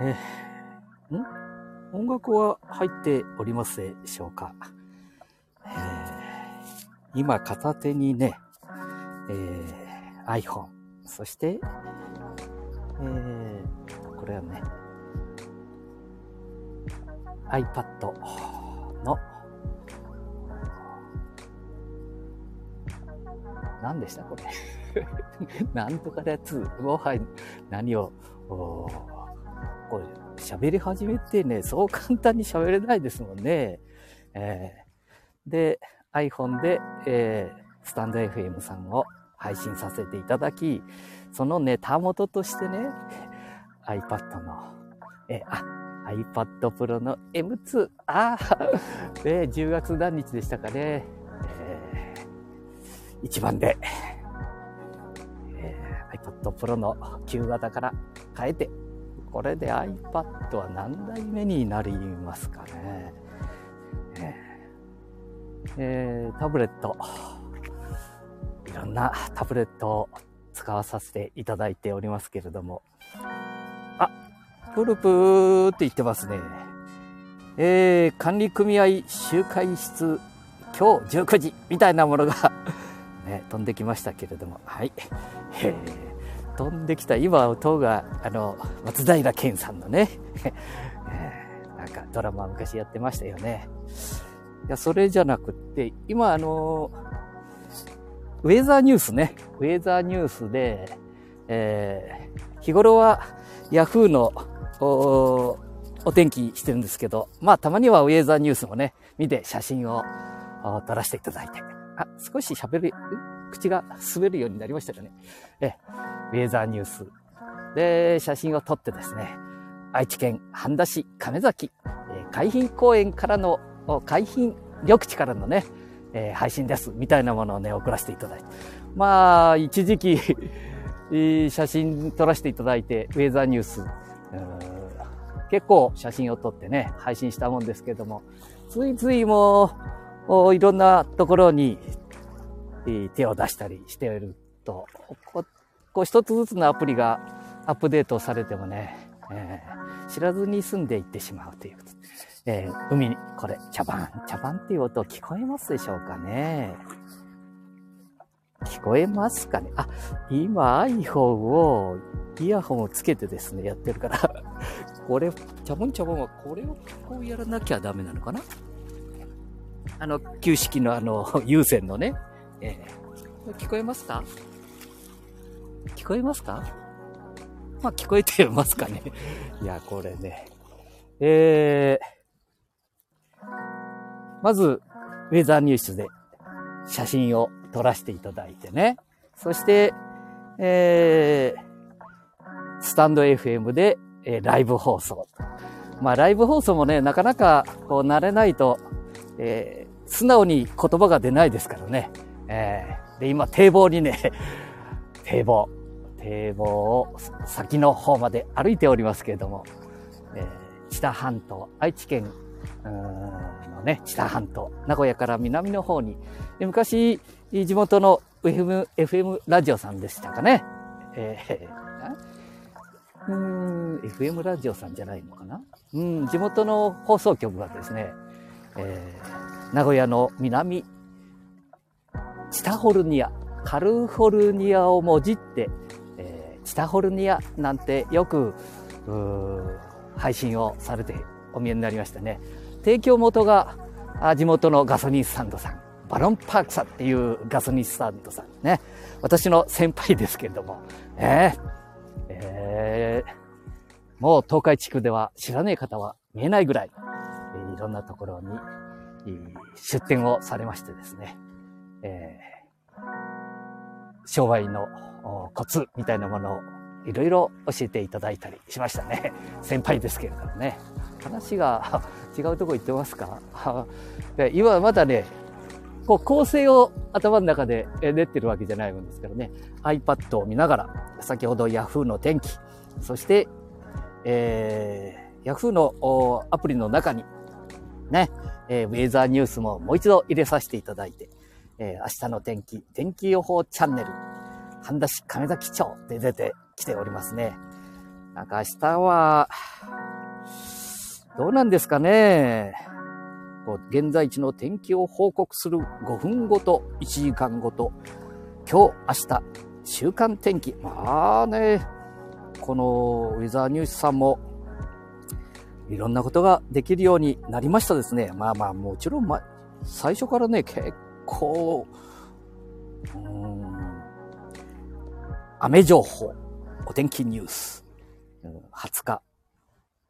えー、ん？音楽は入っておりますでしょうか、えー、今片手にね、えー、iPhone、そして、えー、これはね、iPad の、何でした？これ。なんとかだつ、もはや何を、こう、喋り始めてね、そう簡単に喋れないですもんね。えー、で、iPhone で、えー、スタンド FM さんを配信させていただき、そのネタ元としてね、iPad の、えー、あ、iPad Pro の M2、ああ、10月何日でしたかね、えー、一番で、えー、iPad Pro の旧型から変えて、これで iPad は何代目になりますかね。えー、タブレット、いろんなタブレットを使わさせていただいておりますけれども、あ、プルプーって言ってますね。えー、管理組合集会室、今日19時みたいなものがね、飛んできましたけれども、はい。えー飛んできた今音があの松平健さんのね、なんかドラマ昔やってましたよね。いや、それじゃなくって、今あの、ウェザーニュースね、ウェザーニュースで、えー、日頃はヤフーのおお天気してるんですけど、まあたまにはウェザーニュースもね、見て写真を撮らせていただいて。あ、少し喋る、口が滑るようになりましたかね。え、ウェザーニュース。で写真を撮ってですね、愛知県半田市亀崎、え海浜公園からの、海浜緑地からのね、え、配信です、みたいなものをね、送らせていただいて。まあ、一時期 写真撮らせていただいて、ウェザーニュース、結構写真を撮ってね、配信したもんですけども、ついついもう、いろんなところに手を出したりしていると、こう一つずつのアプリがアップデートされてもね、えー、知らずに住んでいってしまうということ。えー、海に、これ、茶番、茶番っていう音聞こえますでしょうかね。聞こえますかね。あ、今 iPhone を、イヤホンをつけてですね、やってるから。これ、茶番茶番はこれをこうやらなきゃダメなのかな？あの、旧式のあの、有線のね、えー、聞こえますか？聞こえますか？まあ、聞こえてますかね いや、これね。えー、まず、ウェザーニュースで写真を撮らせていただいてね。そして、えー、スタンド FM で、えー、ライブ放送。まあ、ライブ放送もね、なかなか、こう、慣れないと、えー、素直に言葉が出ないですからね。えー、で、今、堤防にね、堤防、堤防を先の方まで歩いておりますけれども、えー、知多半島、愛知県のね、知多半島、名古屋から南の方に、昔、地元の FM, FM ラジオさんでしたかね。えー、うん、FM ラジオさんじゃないのかなうん、地元の放送局がですね、えー、名古屋の南、チタホルニア、カルフォルニアをもじって、チタホルニアなんてよく、配信をされてお見えになりましたね。提供元が地元のガソリンスタンドさん。バロンパークさんっていうガソリンスタンドさんね。私の先輩ですけれども。えー、えー、もう東海地区では知らねえ方は見えないぐらい、いろんなところに出店をされましてですね。えー、商売のコツみたいなものをいろいろ教えていただいたりしましたね。先輩ですけれどもね。話が 違うとこ行ってますか？今まだね、こう構成を頭の中で練ってるわけじゃないもんですからね。iPad を見ながら、先ほど Yahoo の天気、そして、えー、Yahoo のアプリの中に、ね、えー、ウェザーニュースももう一度入れさせていただいて、えー、明日の天気、天気予報チャンネル、半田市亀崎町で出てきておりますね。なんか明日は、どうなんですかね。現在地の天気を報告する5分ごと、1時間ごと、今日、明日、週間天気。まあね、このウェザーニュースさんも、いろんなことができるようになりましたですね。まあまあ、もちろん、ま、最初からね、結構、うん、雨情報、お天気ニュース、20日、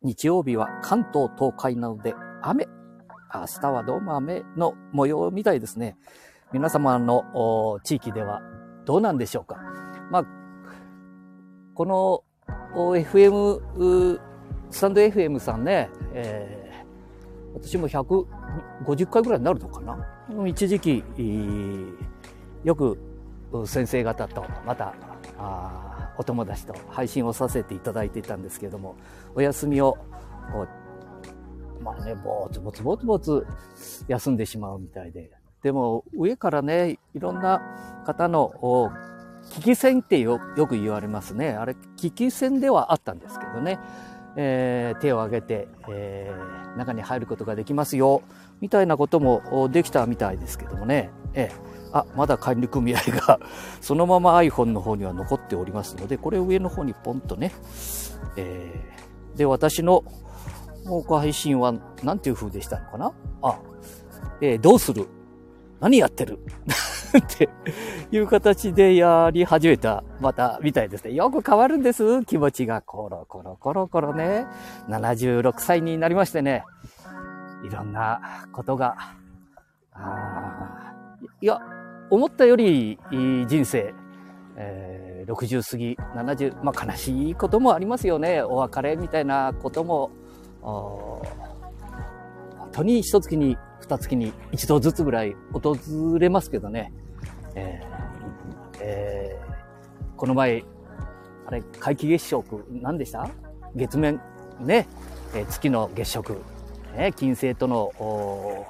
日曜日は関東、東海などで雨。明日はどうも雨の模様みたいですね。皆様の地域ではどうなんでしょうか。まあ、この FM、スタンド FM さんね、えー、私も150回ぐらいになるのかな。一時期、よく先生方とまたお友達と配信をさせていただいていたんですけれども、お休みをまあね、ぼつぼつぼつぼつ休んでしまうみたいで。でも、上からね、いろんな方の、危機戦ってよく言われますね。あれ、危機戦ではあったんですけどね。えー、手を挙げて、えー、中に入ることができますよ、みたいなこともできたみたいですけどもね。えー、あ、まだ管理組合が そのまま iPhone の方には残っておりますので、これ上の方にポンとね、えー、で、私のもう配信は何ていう風でしたのかな？あ、えー、どうする？何やってる？っていう形でやり始めた、また、みたいですね。よく変わるんです。気持ちがコロコロコロコロね。76歳になりましてね。いろんなことが、いや、思ったより人生、えー、60過ぎ、70、まあ悲しいこともありますよね。お別れみたいなことも本当に一月に二月に一度ずつぐらい訪れますけどね。えーえー、この前、あれ、皆既月食、何でした？月面、ね、えー、月の月食、ね、金星との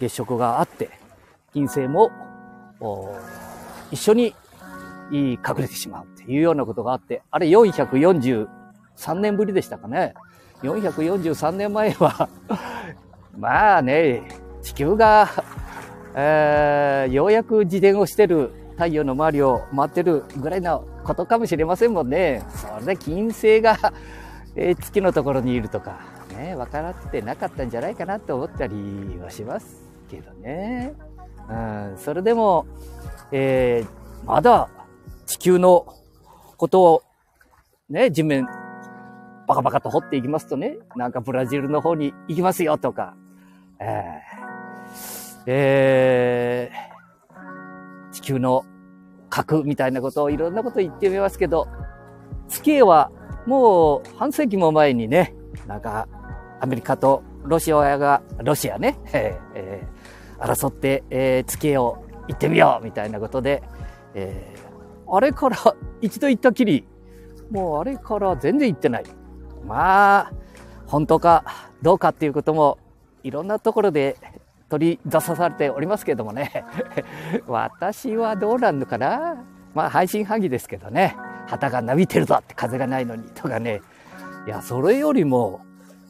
月食があって、金星も一緒に隠れてしまうっていうようなことがあって、あれ443年ぶりでしたかね。443年前は まあね、地球が、えー、ようやく自転をしてる太陽の周りを回ってるぐらいのことかもしれませんもんね。それで金星が、えー、月のところにいるとか、ね、分からってなかったんじゃないかなって思ったりはしますけどね。うん、それでも、えー、まだ地球のことを、ね、地面バカバカと掘っていきますとね、なんかブラジルの方に行きますよとか、えー、えー、地球の核みたいなことをいろんなこと言ってみますけど、月へはもう半世紀も前にね、なんかアメリカとロシアが、ロシアね、えーえー、争って、えー、月へを行ってみようみたいなことで、えー、あれから一度行ったきり、もうあれから全然行ってない。まあ、本当かどうかっていうこともいろんなところで取り出さされておりますけどもね。私はどうなんのかなまあ配信はぎですけどね。旗が伸びてるぞって風がないのにとかね。いや、それよりも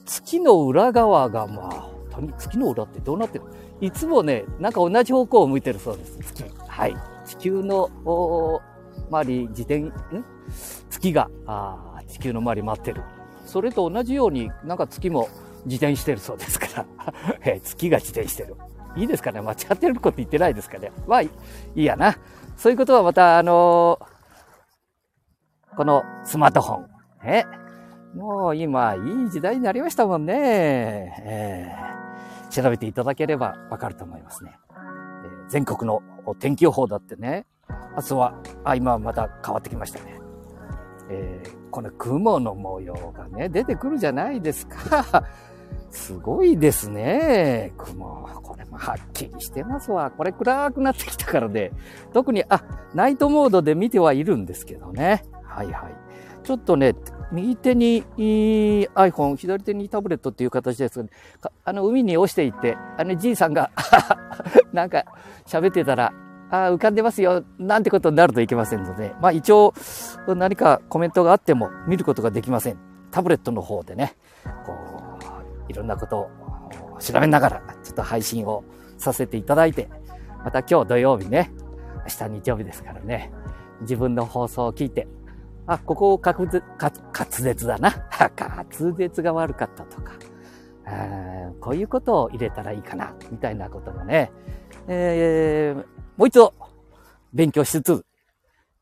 月の裏側がまあ、月の裏ってどうなってるいつもね、なんか同じ方向を向いてるそうです。月。はい。地球の周り、自転、ん？月があ地球の周り回ってる。それと同じように、なんか月も自転してるそうですから え月が自転してる。いいですかね？間違ってること言ってないですかね？まあ、いいやな。そういうことはまた、あのー、このスマートフォン。ね。もう今、いい時代になりましたもんね。えー、調べていただければわかると思いますね。えー、全国の天気予報だってね。明日は、あ、今はまた変わってきましたね。えー、この雲の模様がね、出てくるじゃないですか。すごいですね。雲。これもはっきりしてますわ。これ暗くなってきたからで、ね、特に、あ、ナイトモードで見てはいるんですけどね。はいはい。ちょっとね、右手に iPhone、左手にタブレットっていう形ですが、あの、海に落ちていって、あの、じいさんが なんか喋ってたら、あ浮かんでますよ、なんてことになるといけませんので、まあ一応何かコメントがあっても見ることができません。タブレットの方でね、こう、いろんなことを調べながら、ちょっと配信をさせていただいて、また今日土曜日ね、明日日曜日ですからね、自分の放送を聞いて、あ、ここ滑舌、滑舌だな。滑舌が悪かったとか、こういうことを入れたらいいかな、みたいなこともね、えー、もう一度勉強しつつ、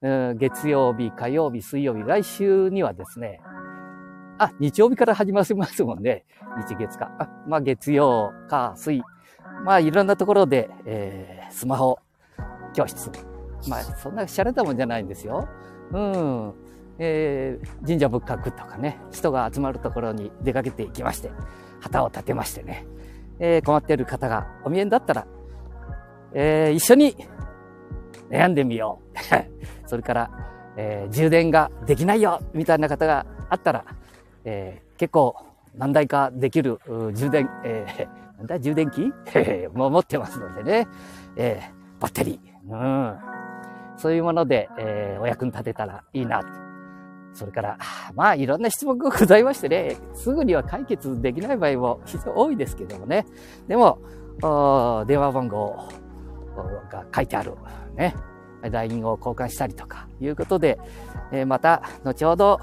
月曜日、火曜日、水曜日、来週にはですね、あ、日曜日から始まりますもんね。日月か。あまあ月曜、火、水。まあいろんなところで、えー、スマホ教室。まあそんな洒落たもんじゃないんですよ。うん。えー、神社仏閣とかね、人が集まるところに出かけていきまして、旗を立てましてね、えー、困っている方がお見えだったら、えー、一緒に悩んでみよう。それから、えー、充電ができないよみたいな方があったら、えー、結構何台かできる充電、えー、なんだ充電器？もう持ってますのでね、えー、バッテリー、うん、そういうもので、えー、お役に立てたらいいな。それから、まあいろんな質問がございましてね、すぐには解決できない場合も非常に多いですけどもね。でも、電話番号が書いてある、ね、LINE を交換したりとかいうことで、えまた後ほど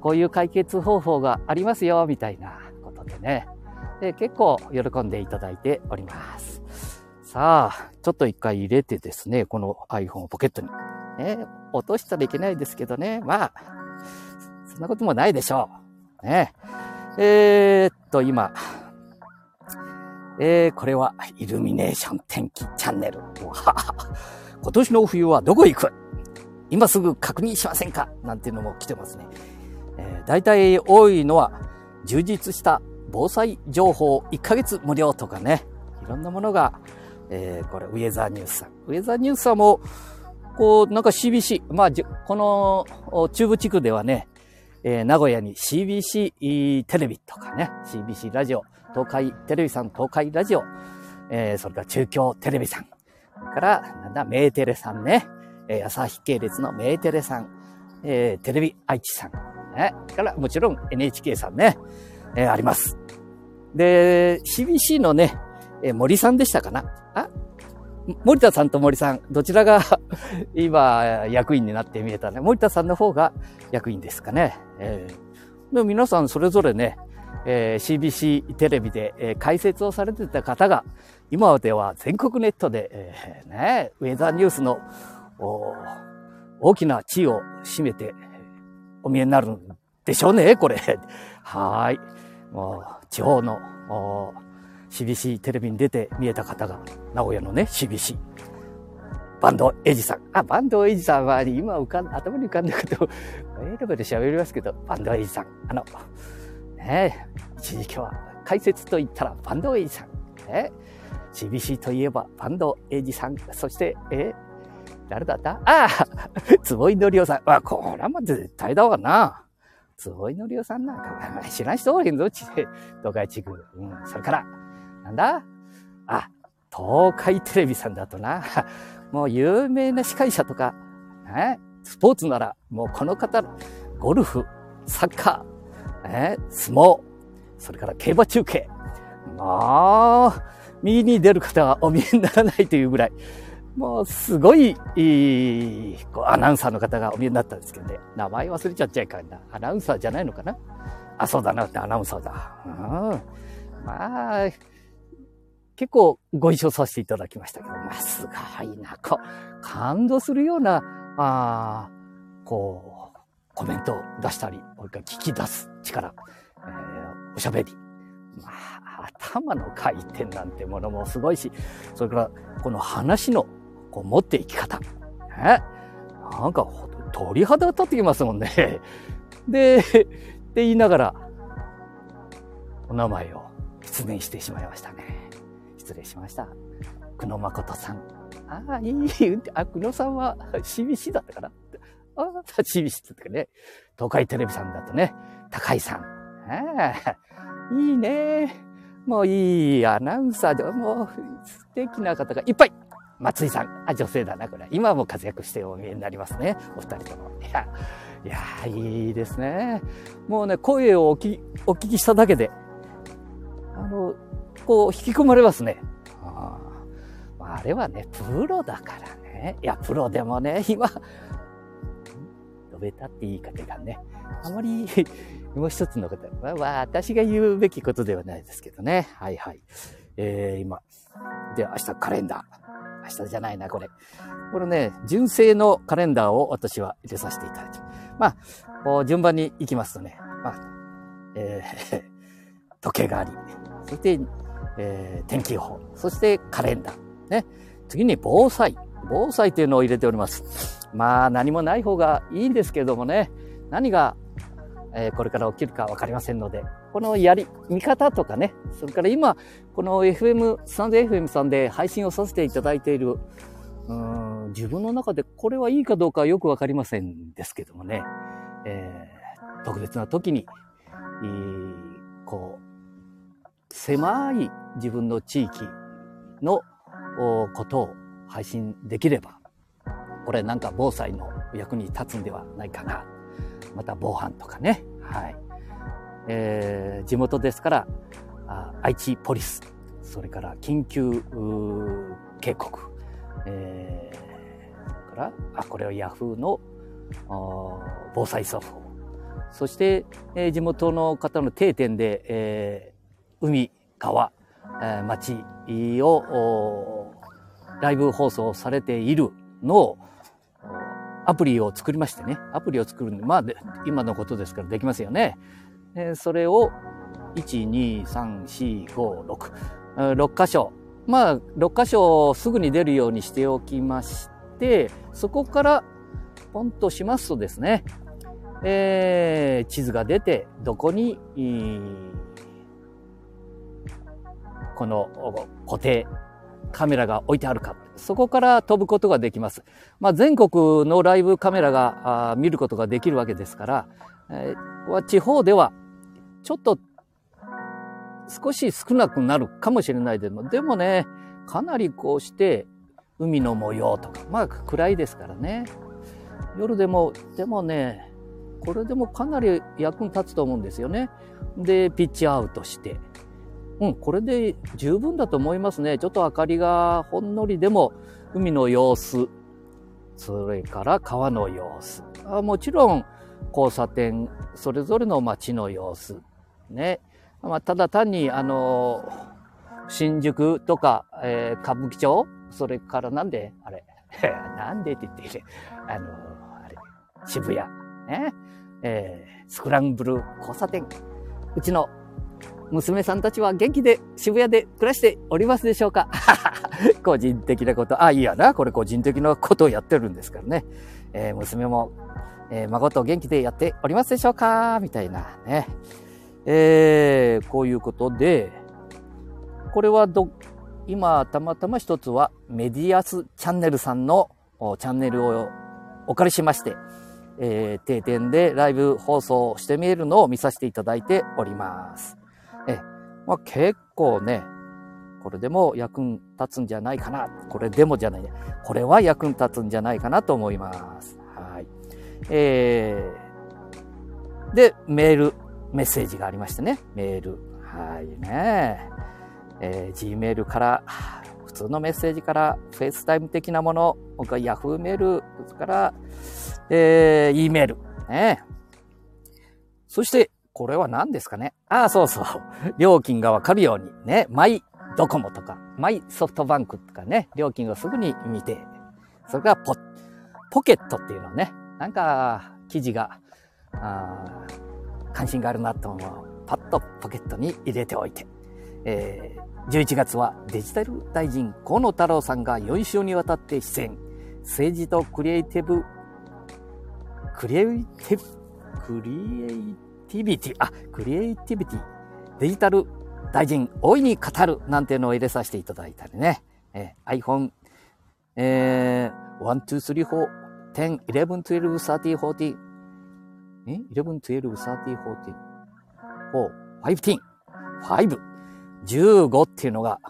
こういう解決方法がありますよ、みたいなことでね、で結構喜んでいただいております。さあ、ちょっと一回入れてですね、この iPhone をポケットに。ね、落としたらいけないですけどね、まあ、そんなこともないでしょう。ね。えー、っと、今、えー、これはイルミネーション天気チャンネル。今年の冬はどこ行く？今すぐ確認しませんか？なんていうのも来てますね。えー、大体多いのは充実した防災情報1ヶ月無料とかね。いろんなものが、えー、これ、ウェザーニュースさん。ウェザーニュースさんも、こう、なんか CBC、まあ、この中部地区ではね、えー、名古屋に CBC テレビとかね、CBC ラジオ、東海テレビさん、東海ラジオ、えー、それから中京テレビさん、それから、なんだ、メーテレさんね、えー、朝日系列のメーテレさん、えー、テレビ愛知さん、ね、からもちろん NHK さんね、えー、あります。で、CBC のね、えー、森さんでしたかな？あ？森田さんと森さん、どちらが 今役員になって見えたね。森田さんの方が役員ですかね。えー、で皆さんそれぞれね、えー、CBC テレビで、えー、解説をされてた方が、今では全国ネットで、えー、ね、ウェザーニュースの大きな地位を占めてお見えになるんでしょうね、これ。はい。もう、地方の CBC テレビに出て見えた方が、名古屋のね、CBC。バンドエイジさん。あ、バンドエイジさんは今浮かん、頭に浮かんだこと、えー、ベで喋りますけど、バンドエイジさん。あの、ね一時期は解説と言ったらバンドエイジさん。ね CBC といえばバンドエイジさん。そして、え誰だった？ああ坪井のりおさん。あ、これは絶対だわな。坪井のりおさんなんか、知らん人多いんぞ、ちで、東海地区。うん、それから、なんだ？あ、東海テレビさんだとな。もう有名な司会者とか、ね、スポーツなら、もうこの方、ゴルフ、サッカー、ね、相撲、それから競馬中継。まあ、右に出る方はお見えにならないというぐらい、もうすごい、いい、こうアナウンサーの方がお見えになったんですけどね。名前忘れちゃっちゃいかんな。アナウンサーじゃないのかな？あ、そうだなってアナウンサーだ。うん。まあ、結構ご一緒させていただきましたけど、まあ、すごいな、こう、感動するような、ああこう、コメントを出したり、それから聞き出す力、えー、おしゃべり。まあ、頭の回転なんてものもすごいし、それからこの話のこう持っていき方。ね、なんか鳥肌立ってきますもんね。で、って言いながら、お名前を失念してしまいましたね。失礼しました。久野誠さん。ああ、いい、あ、久野さんは CBC だったかな？ああ、CBC だったかね。東海テレビさんだとね、高井さん。ああ、いいね。もういいアナウンサーで、もう素敵な方がいっぱい。松井さん。あ、女性だな、これ。今も活躍してお見えになりますね。お二人とも。いや、いや、いいですね。もうね、声をおきお聞きしただけで、あの、こう、引き込まれますね。ああれはね、プロだからね。いや、プロでもね、今、述べたって言い方がね、あまり、もう一つのことは、私が言うべきことではないですけどね。はいはい。えー、今。で、明日カレンダー。明日じゃないな、これ。これね、純正のカレンダーを私は入れさせていただいて。まあ、こう順番に行きますとね、まあ、えー、時計があり、そして、えー、天気予報、そしてカレンダー。ね。次に防災。防災というのを入れております。まあ、何もない方がいいんですけどもね、何がえー、これから起きるかわかりませんので、このやり、見方とかね、それから今、この FM、スタンド FM さんで配信をさせていただいている、うん自分の中でこれはいいかどうかよくわかりませんですけどもね、えー、特別な時に、いいこう、狭い自分の地域のことを配信できれば、これなんか防災の役に立つんではないかなまた防犯とかね。はい。えー、地元ですから、愛知ポリス、それから緊急警告、えー、から、あ、これはヤフーの防災ソフト。そして、えー、地元の方の定点で、えー、海、川、えー、町をライブ放送されているのをアプリを作りましてね、アプリを作るんで、まあ今のことですからできますよね。えそれを、1、2、3、4、5、6、6箇所。まあ、6箇所すぐに出るようにしておきまして、そこからポンとしますとですね、えー、地図が出て、どこに、この固定カメラが置いてあるか。そこから飛ぶことができます。まあ、全国のライブカメラが見ることができるわけですから、えー、地方ではちょっと少し少なくなるかもしれないでも、でもね、かなりこうして海の模様とか、まあ暗いですからね。夜でも、でもね、これでもかなり役に立つと思うんですよね。で、ピッチアウトして、うん、これで十分だと思いますね。ちょっと明かりがほんのりでも海の様子、それから川の様子。あもちろん交差点、それぞれの街の様子。ね。まあ、ただ単に、あの、新宿とか、えー、歌舞伎町、それからなんで、あれ、なんでって言って、あの、あれ、渋谷、ね。えー、スクランブル交差点。うちの娘さんたちは元気で渋谷で暮らしておりますでしょうか？個人的なこと。あ、いいやな。これ個人的なことをやってるんですからね。えー、娘も、えー、孫と元気でやっておりますでしょうか？みたいなね。えー、こういうことで、これはど、今、たまたま一つはメディアスチャンネルさんのチャンネルをお借りしまして、えー、定点でライブ放送してみるのを見させていただいております。え、まあ、結構ね、これでも役に立つんじゃないかな。これでもじゃないね。これは役に立つんじゃないかなと思います。はい。えー、で、メール、メッセージがありましてね。メール。はいね。えー、Gmail から、普通のメッセージから、 FaceTime 的なもの、僕は Yahoo メールから、えー、E メール。ね。そして、これは何ですかね？ああ、そうそう。料金がわかるようにね、マイドコモとか、マイソフトバンクとかね、料金をすぐに見て、それからポ、ポケットっていうのね、なんか、記事が、あ関心があるなと思う。パッとポケットに入れておいて。えー、11月はデジタル大臣河野太郎さんが4週にわたって出演。政治とクリエイティブ、クリエイティブ、クリエイティブ？ティビティ、あ、クリエイティビティ、デジタル大臣大いに語るなんていうのを入れさせていただいたりね。えー、iPhone、えー、1、2、3、4、10、11、12、13、14、え ?11、12、13、14、4、15、5、15っていうのが、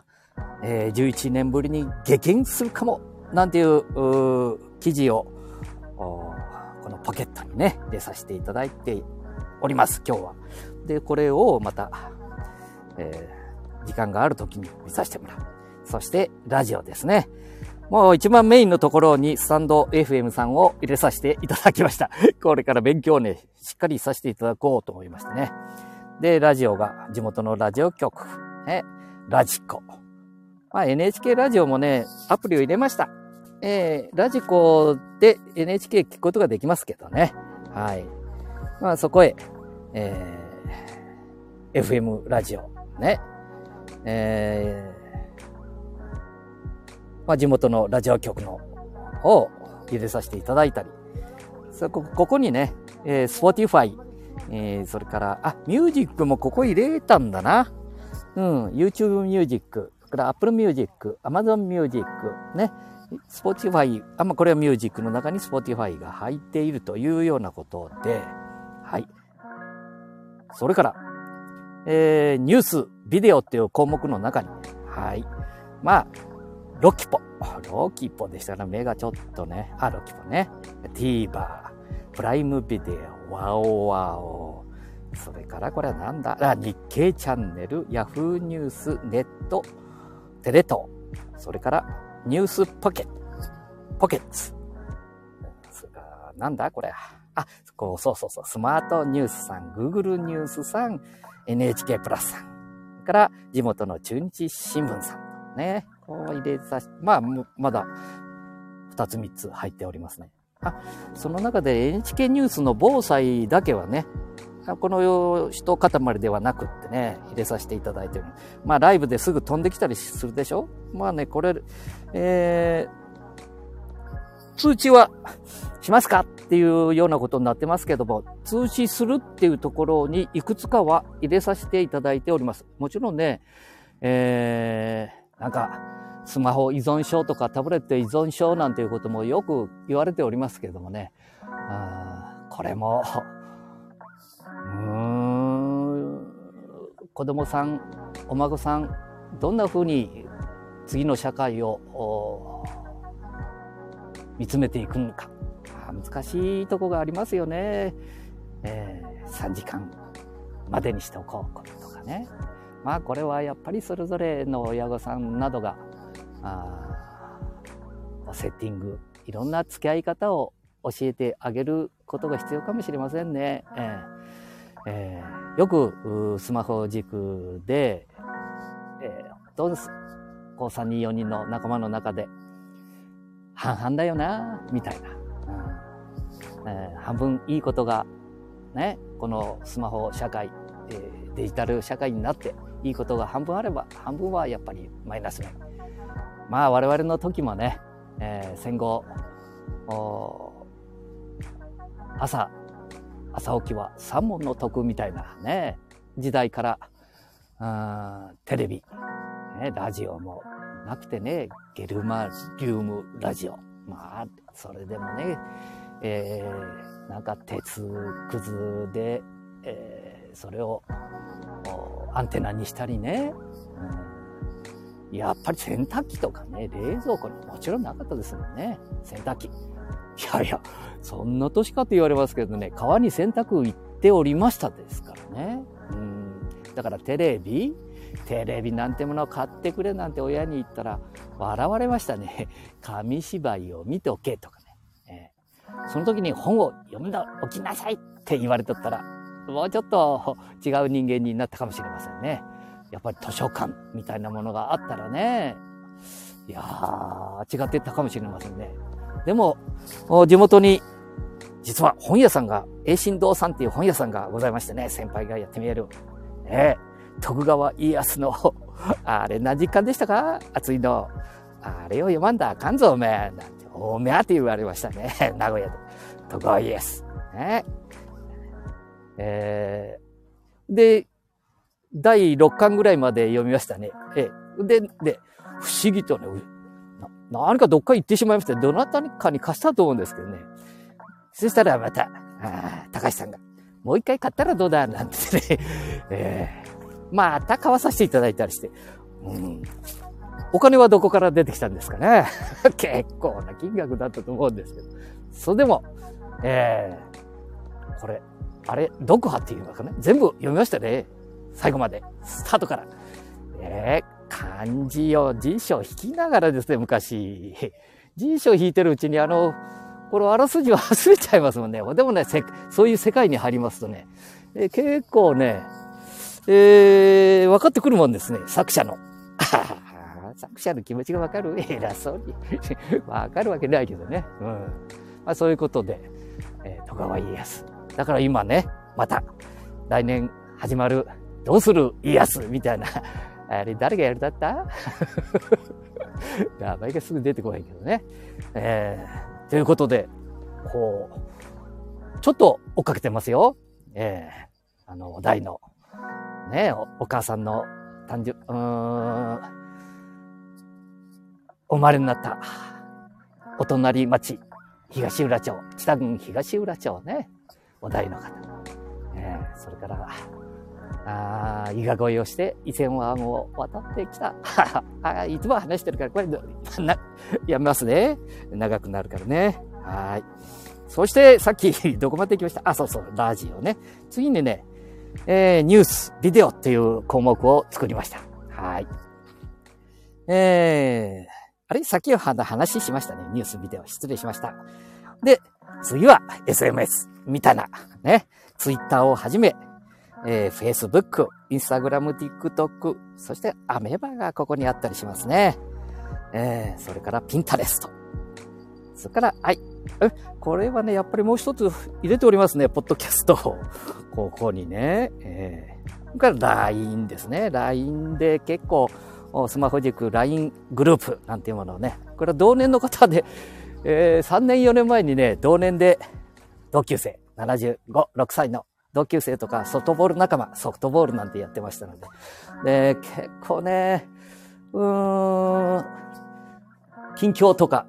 えー、11年ぶりに激減するかも、なんていう、う記事を、このポケットにね、入れさせていただいております、今日は。で、これをまた、えー、時間がある時に見させてもらう。そして、ラジオですね。もう一番メインのところにスタンド FM さんを入れさせていただきました。これから勉強ね、しっかりさせていただこうと思いましてね。で、ラジオが地元のラジオ局、ね、ラジコ。まあ、NHK ラジオもね、アプリを入れました。えー、ラジコで NHK 聞くことができますけどね。はい。まあ、そこへ、えー、FM ラジオ、ね。えー、まあ、地元のラジオ局のを入れさせていただいたり、そこここにね、えー、Spotify、えー、それから、あ、ミュージックもここ入れたんだな。うん、YouTube ミュージック、それから Apple Music、Amazon Music、ね、Spotify、あ、まあ、これはミュージックの中に Spotify が入っているというようなことで、はい。それから、えー、ニュース、ビデオっていう項目の中に、はい。まあ、ロキポ。ロキポでしたら目がちょっとね、あ、ロキポね。TVer、プライムビデオ、ワオワオ。それからこれはなんだ？あ、日経チャンネル、ヤフーニュース、ネット、テレ東。それからニュースポケット。ポケッツ。それからなんだこれ？あ、こう、そうそうそう。スマートニュースさん、Google ニュースさん、NHK プラスさん。から地元の中日新聞さん。ね。こう入れさし、まあ、まだ二つ三つ入っておりますね。あ、その中で NHK ニュースの防災だけはね、この一塊ではなくってね、入れさせていただいてる。まあライブですぐ飛んできたりするでしょ？まあね、これ、えー、通知はしますかっていうようなことになってますけども、通知するっていうところにいくつかは入れさせていただいております。もちろんね、えー、なんか、スマホ依存症とかタブレット依存症なんていうこともよく言われておりますけどもね、あこれも、うーん、子供さん、お孫さん、どんなふうに次の社会を見つめていくのか。難しいとこがありますよね。えー、3時間までにしておこうとかね。まあこれはやっぱりそれぞれの親御さんなどがあセッティングいろんな付き合い方を教えてあげることが必要かもしれませんね。えーえー、よくスマホ軸で、えー、どうですこう3人4人の仲間の中で半々だよなみたいな、えー、半分いいことがねこのスマホ社会、えー、デジタル社会になっていいことが半分あれば半分はやっぱりマイナス面まあ我々の時もね、えー、戦後朝朝起きは三問の徳みたいなね、時代から、テレビ、ね、ラジオもなくてね、ゲルマリウムラジオ。まあ、それでもね、えー、なんか鉄くずで、えー、それをアンテナにしたりね、うん、やっぱり洗濯機とかね、冷蔵庫にもちろんなかったですもんね、洗濯機。いやいや、そんな年かって言われますけどね、川に洗濯行っておりましたですからね。うん。だからテレビテレビなんてものを買ってくれなんて親に言ったら笑われましたね。紙芝居を見ておけとかね。えー、その時に本を読んでおきなさいって言われとったら、もうちょっと違う人間になったかもしれませんね。やっぱり図書館みたいなものがあったらね、いやー、違ってたかもしれませんね。でも、地元に、実は本屋さんが、栄新堂さんっていう本屋さんがございましてね、先輩がやってみえる。ね徳川家康の あれ何時間でしたか？暑いの。あれを読まんだあかんぞ、おめえ。なんて、おめえって言われましたね。名古屋で。徳川家康。ねえー、で、第6巻ぐらいまで読みましたね。えで、で、不思議とね、何かどっか行ってしまいました。どなたかに貸したと思うんですけどね。そしたらまた、あ高橋さんが、もう一回買ったらどうだ？なんてね、えー、また買わさせていただいたりして、うん、お金はどこから出てきたんですかね。結構な金額だったと思うんですけど。それでも、えー、これ、あれ、読破っていうのかね。全部読みましたね。最後まで。スタートから。えー、漢字を辞書を引きながらですね、昔。辞書を引いてるうちにあの、このあらすじ忘れちゃいますもんね。でもね、そういう世界に入りますとね、え、結構ね、えー、分かってくるもんですね、作者の。作者の気持ちが分かる偉そうに。分かるわけないけどね。うん。まあそういうことで、えー、徳川家康。だから今ね、また、来年始まる、どうする家康みたいな。あれ、誰がやるだった？名前がすぐ出てこないけどね。えー、ということで、こう、ちょっと追っかけてますよ。えー、あの、大の、ねお、お母さんの誕生、うーん、お生まれになった、お隣町、東浦町、北郡東浦町ね、お題の方。え、それから、あ伊賀越えをして伊勢湾を渡ってきた。あいつも話してるから、これ、な、やめますね。長くなるからね。はい。そして、さっき、どこまで行きました？あ、そうそう、ラジオね。次にね、えー、ニュース、ビデオっていう項目を作りました。はい。えー、あれ？さっき話しましたね。ニュース、ビデオ。失礼しました。で、次は SMS みたいな、ね。ツイッターをはじめ、えー、Facebook、Instagram、TikTok、そしてアメーバがここにあったりしますね。えー、それからピンタレスト。それから、はい。これはね、やっぱりもう一つ入れておりますね。ポッドキャスト ここにね。えー、それから LINE ですね。LINE で結構、スマホ塾 LINE グループなんていうものをね。これは同年の方で、えー、3年4年前にね、同年で同級生、75、6歳の同級生とかソフトボール仲間、ソフトボールなんてやってましたので。で、結構ね、うーん、近況とか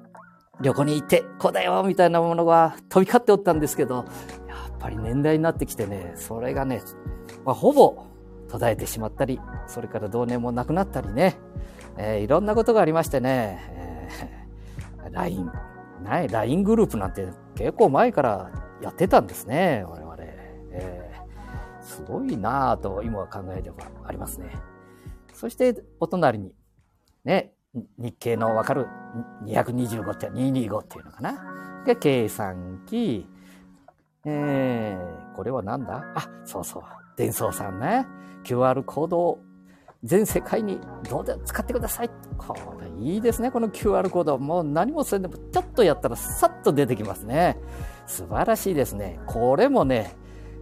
旅行に行って、こうだよみたいなものが飛び交っておったんですけど、やっぱり年代になってきてね、それがね、まあ、ほぼ途絶えてしまったり、それから同年もなくなったりね、えー、いろんなことがありましてね、えー、LINE、ない、LINE グループなんて結構前からやってたんですね、我々。えー、すごいなぁと今は考えればありますね。そしてお隣に、ね、日経のわかる225って225っていうのかな。で、計算機、えー、これはなんだ？あ、そうそう。伝送さんね。QR コードを全世界にどうで使ってください。これいいですね、この QR コード。もう何もせんでもちょっとやったらさっと出てきますね。素晴らしいですね。これもね、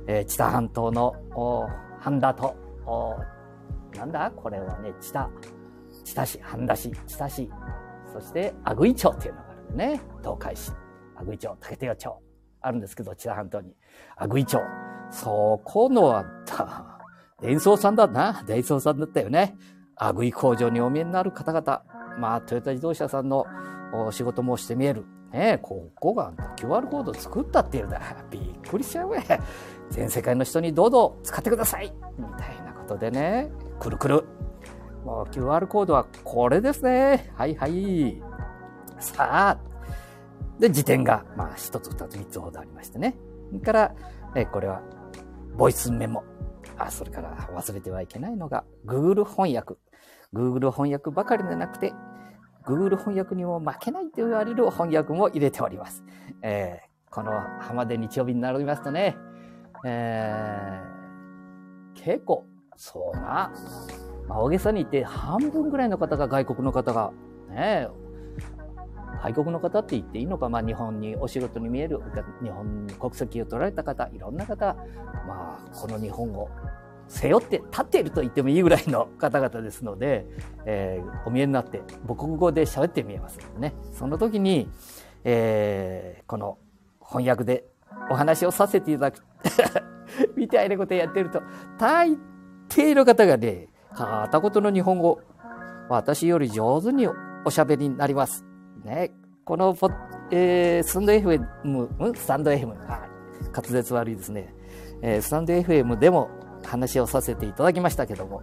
えー、知多半島の半田と、なんだ？これはね、知多、知多市、半田市、知多市、そして阿久井町っていうのがあるんでね。東海市、阿久井町、竹手屋町。あるんですけど、知多半島に。阿久井町。そこのあった、伝送さんだな。伝送さんだったよね。阿久井工場にお見えになる方々。まあ、トヨタ自動車さんの仕事もして見える。ねここが QR コード作ったっていうんだ。びっくりしちゃうわ。全世界の人にどうぞ使ってくださいみたいなことでね。くるくる。もう QR コードはこれですね。はいはい。さあ。で、辞典が、まあ、一つ、二つ、三つほどありましてね。それから、えこれは、ボイスメモ。あ、それから忘れてはいけないのが、Google 翻訳。Google 翻訳ばかりでなくて、Google 翻訳にも負けないと言われる翻訳も入れております。えー、この浜で日曜日になりますとね、えー、結構、そうな、まあ、大げさに言って半分ぐらいの方が外国の方が、ね、外国の方って言っていいのか、まあ、日本にお仕事に見える、日本国籍を取られた方、いろんな方、まあ、この日本を背負って立っていると言ってもいいぐらいの方々ですので、えー、お見えになって母国語で喋ってみえますね。その時に、えー、この翻訳でお話をさせていただく みたいなことをやってると、大抵の方がね、片言の日本語、私より上手におしゃべりになります。ね。このポ、えー、スタンド FM、んスタンド FM、あ、滑舌悪いですね。えー、スタンド FM でも話をさせていただきましたけども、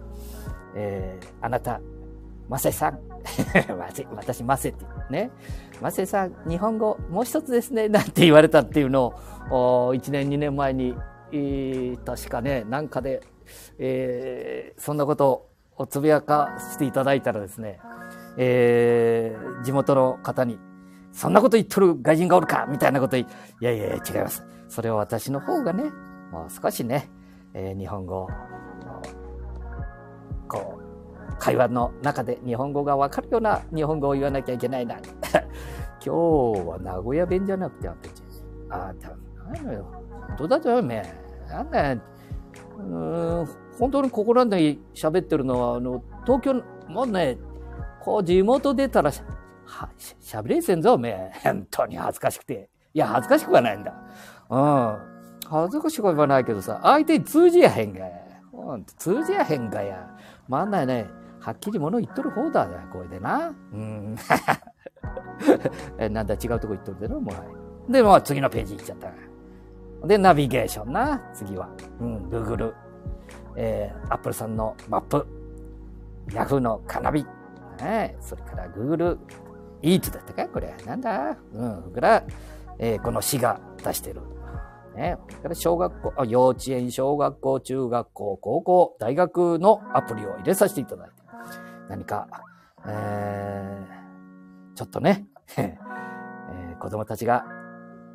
えー、あなた、マセさん。マセ、私マセってね。マセさん、日本語もう一つですね。なんて言われたっていうのを、1年2年前に、えー、確かね、なんかで、えー、そんなことをつぶやかしていただいたらですね、えー、地元の方に、そんなこと言っとる外人がおるか？みたいなこと言い、いやいや違います。それは私の方がね、もう少しね、えー、日本語、こう、会話の中で日本語がわかるような日本語を言わなきゃいけないな。今日は名古屋弁じゃなくて、ああ、なんのよ。どうだじゃめ。なんだよ。うん、本当にここらで喋ってるのは、あの、東京、もうね、こう地元出たら、は、喋れせんぞ、おめえ。本当に恥ずかしくて。いや、恥ずかしくはないんだ。うん。恥ずかしくはないけどさ、相手に通じやへんがや。ほん、通じやへんがや。まんないね、はっきり物言っとる方だよ、これでな。うん。なんだ、違うとこ行っとるでのもう。で、もう次のページ行っちゃった。で、ナビゲーションな、次は。うん、Google。えー、Apple さんのマップ。Yahoo のカナビ。ね、それから Google Eat だったか？これ。なんだ？うん。それから、えー、この市が出してる。ね。それから小学校、幼稚園、小学校、中学校、高校、大学のアプリを入れさせていただいて。何か、えー、ちょっとね、えー、子供たちが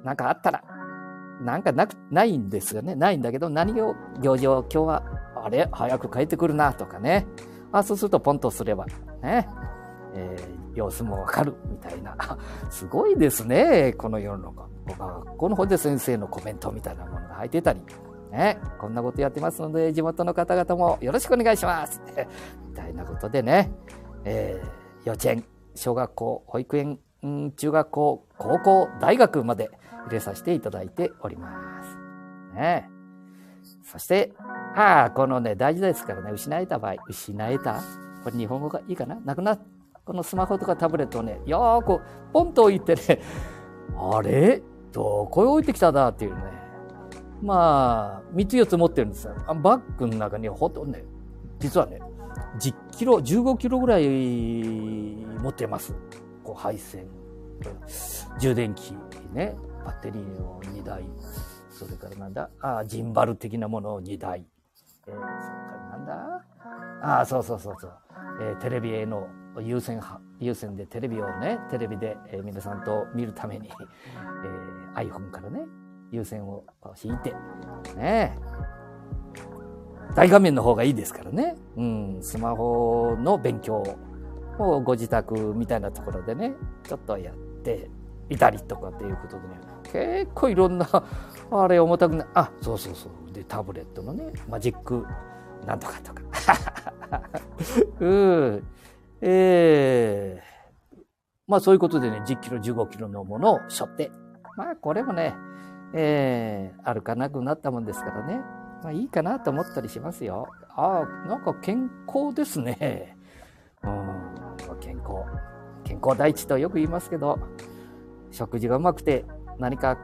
何かあったら、なんかなく、ないんですよね。ないんだけど、何を、行事を今日は、あれ早く帰ってくるな、とかね。あ、そうするとポンとすれば、ね。えー、様子もわかる、みたいな。すごいですね、この世の中。学校の方で先生のコメントみたいなものが入ってたり。ね、こんなことやってますので、地元の方々もよろしくお願いします。みたいなことでね、えー、幼稚園、小学校、保育園、中学校、高校、大学まで入れさせていただいております。ね。そして、ああ、このね、大事ですからね、失えた場合、失えた？これ日本語がいいかな？なくなっこのスマホとかタブレットをね、よーくポンと置いてね、あれ？どこへ置いてきただっていうね。まあ、3つ4つ持ってるんですよ。バッグの中にほとんどね、実はね、10キロ、15キロぐらい持ってます。こう配線、充電器ね、バッテリーを2台、それからなんだ、あジンバル的なものを2台、えー、それからなんだ、ああ、そうそうそうそう、えー、テレビへの優先優先でテレビをね、テレビで、えー、皆さんと見るために、えー、iPhone からね、優先を引いて、ね、大画面の方がいいですからね。うん、スマホの勉強をご自宅みたいなところでね、ちょっとやっていたりとかっていうことでね、結構いろんな、あれ重たくな、あ、そうそうそう。で、タブレットのね、マジックなんとかとか。うん。ええー、まあそういうことでね、10キロ、15キロのものを背負って、まあこれもね、えー、歩かなくなったもんですからね、まあいいかなと思ったりしますよ。ああ、なんか健康ですね。うん、健康。健康第一とよく言いますけど、食事がうまくて、何か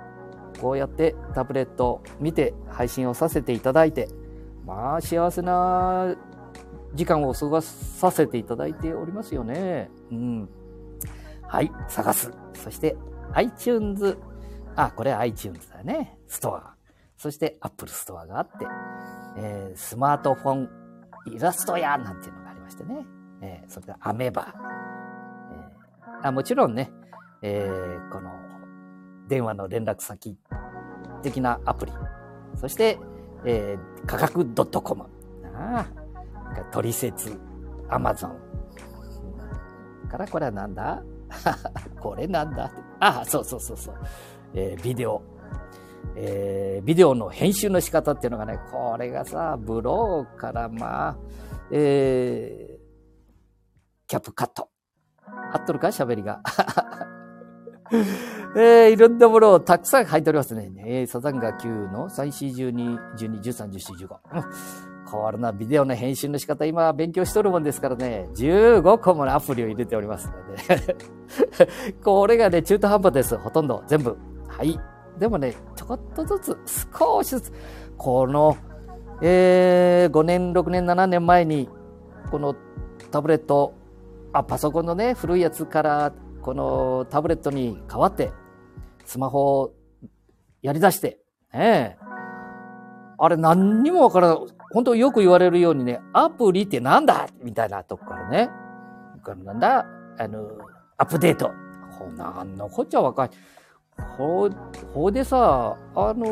こうやってタブレットを見て配信をさせていただいて、まあ幸せな時間を過ごさせていただいておりますよね。うん。はい、探す。そして iTunes。あ、これ iTunes だね。ストア。そして Apple ストアがあって、えー、スマートフォンイラスト屋なんていうのがありましてね。えー、それからアメバ。えー、あもちろんね、えー、この電話の連絡先的なアプリ。そして、えー、価格 .com。ああトリセツ、アマゾン。からこれはなんだ？これなんだ？あ、そうそうそうそう。えー、ビデオ。えー、ビデオの編集の仕方っていうのがね、これがさ、ブローからまあ、えー、キャップカット。合っとるか？喋りが。えー、いろんなものをたくさん入っておりますね。えー、サザンガ9の最4、12、12、13、14、15。変わるな、ビデオの編集の仕方、今勉強しとるもんですからね、15個もアプリを入れておりますので、これがね、中途半端です。ほとんど、全部。はい。でもね、ちょこっとずつ、少しずつ、この、えー、5年、6年、7年前に、このタブレットあ、パソコンのね、古いやつからこのタブレットに変わって、スマホをやり出して、ねあれ何にもわからない。本当よく言われるようにね、アプリってなんだ？みたいなとこからね。なんだ？あの、アップデート。ほなんのこっちゃわかんないほ、ほでさ、あの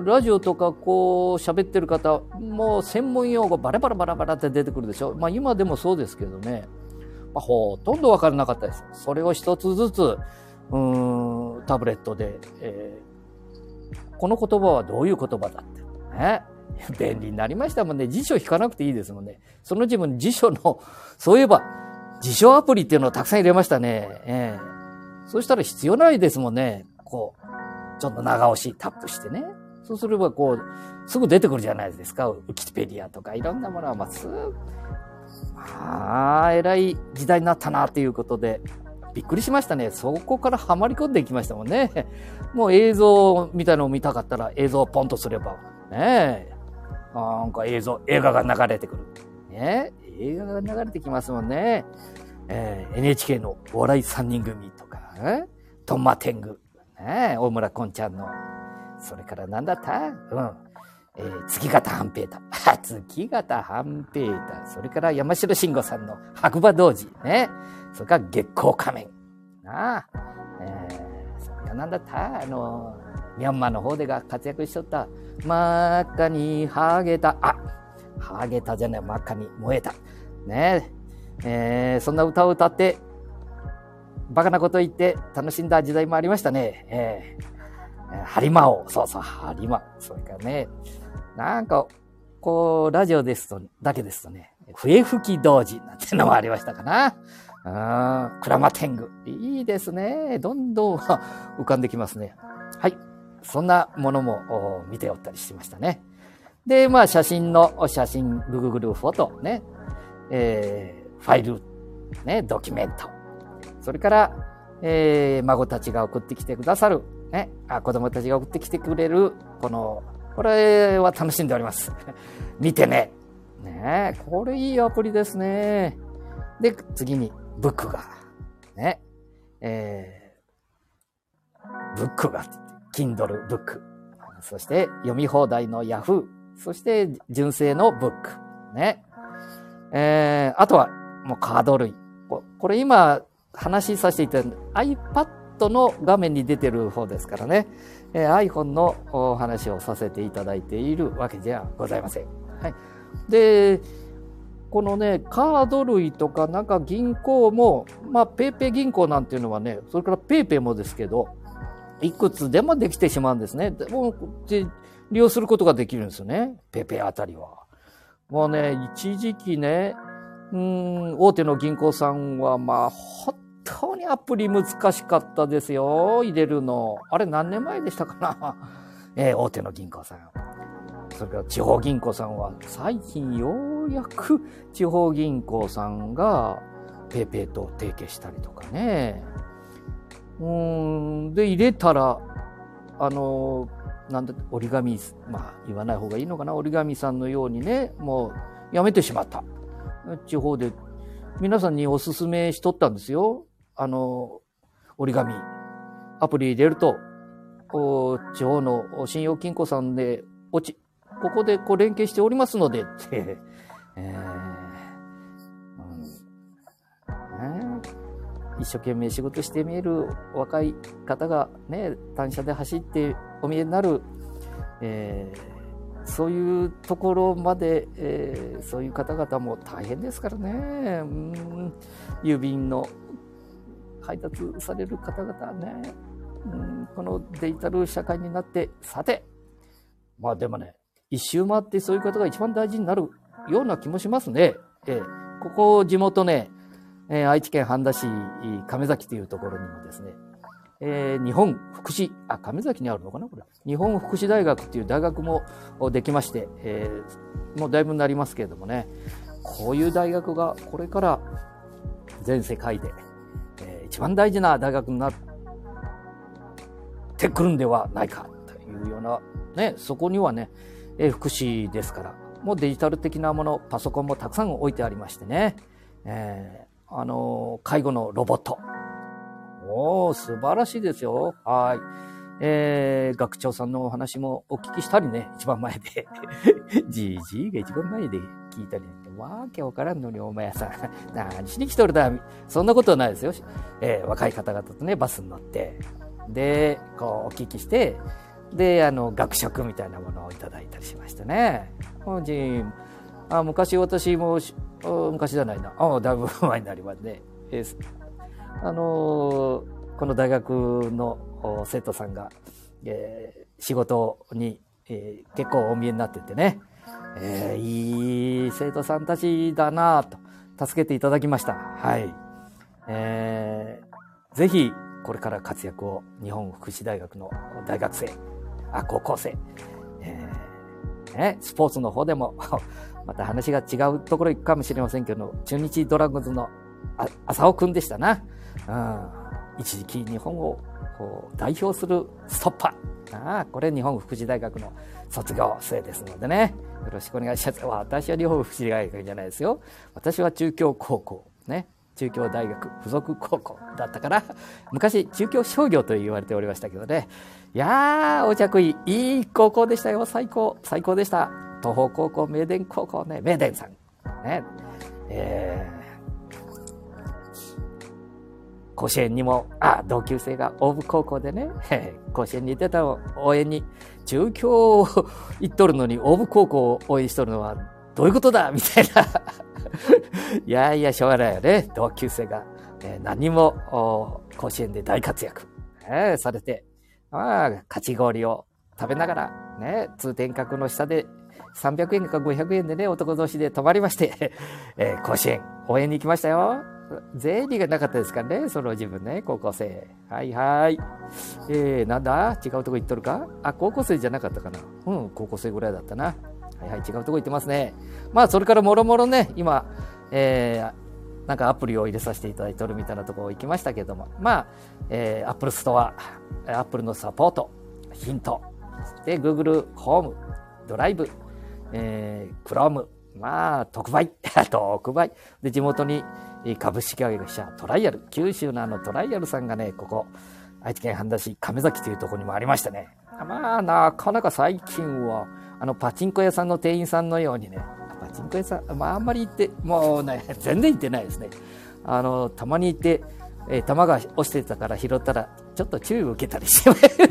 ー、ラジオとかこう喋ってる方、もう専門用語バラバラバラバラって出てくるでしょ？まあ今でもそうですけどね。まあ、ほとんどわからなかったです。それを一つずつ、うん、タブレットで、えー、この言葉はどういう言葉だって。ね。便利になりましたもんね。辞書引かなくていいですもんね。その自分辞書の、そういえば、辞書アプリっていうのをたくさん入れましたね。えー、そうしたら必要ないですもんね。こう、ちょっと長押しタップしてね。そうすればこう、すぐ出てくるじゃないですか。ウキペディアとかいろんなものは、まあ、すぐ、まあ、偉い時代になったなということで、びっくりしましたね。そこからはまり込んでいきましたもんね。もう映像みたいのを見たかったら映像をポンとすれば、ねえ、なんか映像、映画が流れてくる。ね映画が流れてきますもんね。えー、NHK のお笑い三人組とか、ね、トンマテング、ね、大村こんちゃんの、それから何だった？うん。えー、月形半平太。月形半平太。それから山城慎吾さんの白馬童子。ね。それから月光仮面。なあ。えー、それから何だった？あの、ミャンマーの方でが活躍しとった。真っ赤にハゲた。あ、ハゲたじゃない、真っ赤に燃えた。ねえー、そんな歌を歌って、バカなこと言って楽しんだ時代もありましたね。えー、ハリマ王。そうそう、ハリマ。それからね、なんか、こう、ラジオですと、だけですとね、笛吹き同時なんてのもありましたかな。うん、クラマテング。いいですね。どんどん浮かんできますね。はい。そんなものも見ておったりしましたね。で、まあ写真の写真、Google フォトね、えー、ファイル、ね、ドキュメント。それから、えー、孫たちが送ってきてくださる、ね、あ子供たちが送ってきてくれる、この、これは楽しんでおります。見てね。ねこれいいアプリですね。で、次に、ブックが。ね。えー、ブックが、Kindle ブック。そして、読み放題の Yahoo。そして、純正のブック。ね。えー、あとは、もうカード類。これ今、話させていただいた iPad の画面に出てる方ですからね。えー、iPhone のお話をさせていただいているわけじゃございません。はい。で、このね、カード類とか、なんか銀行も、まあ、ペイペイ銀行なんていうのはね、それからペイペイもですけど、いくつでもできてしまうんですね。でも、利用することができるんですよね。ペイペイあたりは。もうね、一時期ね、うん、大手の銀行さんは、まあ、本当にアプリ難しかったですよ。入れるの。あれ何年前でしたかな。えー、大手の銀行さん。それから地方銀行さんは、最近ようやく地方銀行さんがペイペイと提携したりとかね。うん、で、入れたら、あの、なんだ、折り紙、まあ言わない方がいいのかな、折り紙さんのようにね、もうやめてしまった。地方で皆さんにお勧めしとったんですよ。あの、折り紙。アプリ入れると、地方の信用金庫さんで落ち、ここでこう連携しておりますので、って、えーうんね、一生懸命仕事してみえる若い方がね、単車で走ってお見えになる、えー、そういうところまで、えー、そういう方々も大変ですからね。うん、郵便の配達される方々ね、うん、このデジタル社会になって、さて、まあでもね、一周回ってそういうことが一番大事になるような気もしますね。えー、ここ地元ね、えー、愛知県半田市亀崎というところにもですね、えー、日本福祉、あ、亀崎にあるのかなこれ。日本福祉大学っていう大学もできまして、えー、もうだいぶになりますけれどもね、こういう大学がこれから全世界で、一番大事な大学になってくるんではないかというような、ね、そこにはね、えー、福祉ですから、もうデジタル的なもの、パソコンもたくさん置いてありましてね、えーあの、介護のロボット。おー、素晴らしいですよ。はい。えー、学長さんのお話もお聞きしたりね、一番前で。じじいが一番前で聞いたり、わけわからんのにお前さん、何しに来とるだ。そんなことはないですよ。えー、若い方々とね、バスに乗って、で、こう、お聞きして、で、あの、学食みたいなものをいただいたりしましたね。あ昔私も、昔じゃないな。あだいぶ前になりますね。えー、あのー、この大学の生徒さんが、えー、仕事に、えー、結構お見えになっててね、えー、いい生徒さんたちだなと、助けていただきました。はい。えー、ぜひ、これから活躍を日本福祉大学の大学生、あ、高校生、えー、ね、スポーツの方でも また話が違うところ行くかもしれませんけど、中日ドラゴンズの浅尾くんでしたな。うん、一時期日本をこう代表するストッパー。ああ、これ日本福祉大学の卒業生ですのでね。よろしくお願いします。私は日本福祉大学じゃないですよ。私は中京高校。ね。中京大学附属高校だったから、昔中京商業と言われておりましたけどね。いやー、お着いい。いい高校でしたよ。最高。最高でした。東方高校、名電高校ね。名電さん。ね。えー甲子園にも、あ、同級生が大部高校でね、甲子園に出た応援に、中京行っとるのに大部高校を応援しとるのはどういうことだみたいな。いやいや、しょうがないよね。同級生が、えー、何も甲子園で大活躍、えー、されて、ああ、勝ち氷を食べながら、ね、通天閣の下で300円か500円でね、男同士で泊まりまして、えー、甲子園応援に行きましたよ。税理がなかったですからね、その自分ね、高校生。はいはい。えー、なんだ？違うとこ行っとるか？あ、高校生じゃなかったかなうん、高校生ぐらいだったな。はいはい、違うとこ行ってますね。まあ、それからもろもろね、今、えー、なんかアプリを入れさせていただいておるみたいなところ行きましたけども、まあ、えー、Apple Store、Apple のサポート、ヒント、で、Google ホーム、ドライブ、えー、Chrome、まあ、特売、特売。で、地元に株式会社トライアル、九州のあのトライアルさんがね、ここ、愛知県半田市亀崎というところにもありましてね。まあ、なかなか最近は、あの、パチンコ屋さんの店員さんのようにね、パチンコ屋さん、まあ、あんまり行って、もうね、全然行ってないですね。あの、たまに行って、えー、球が落ちてたから拾ったら、ちょっと注意を受けたりして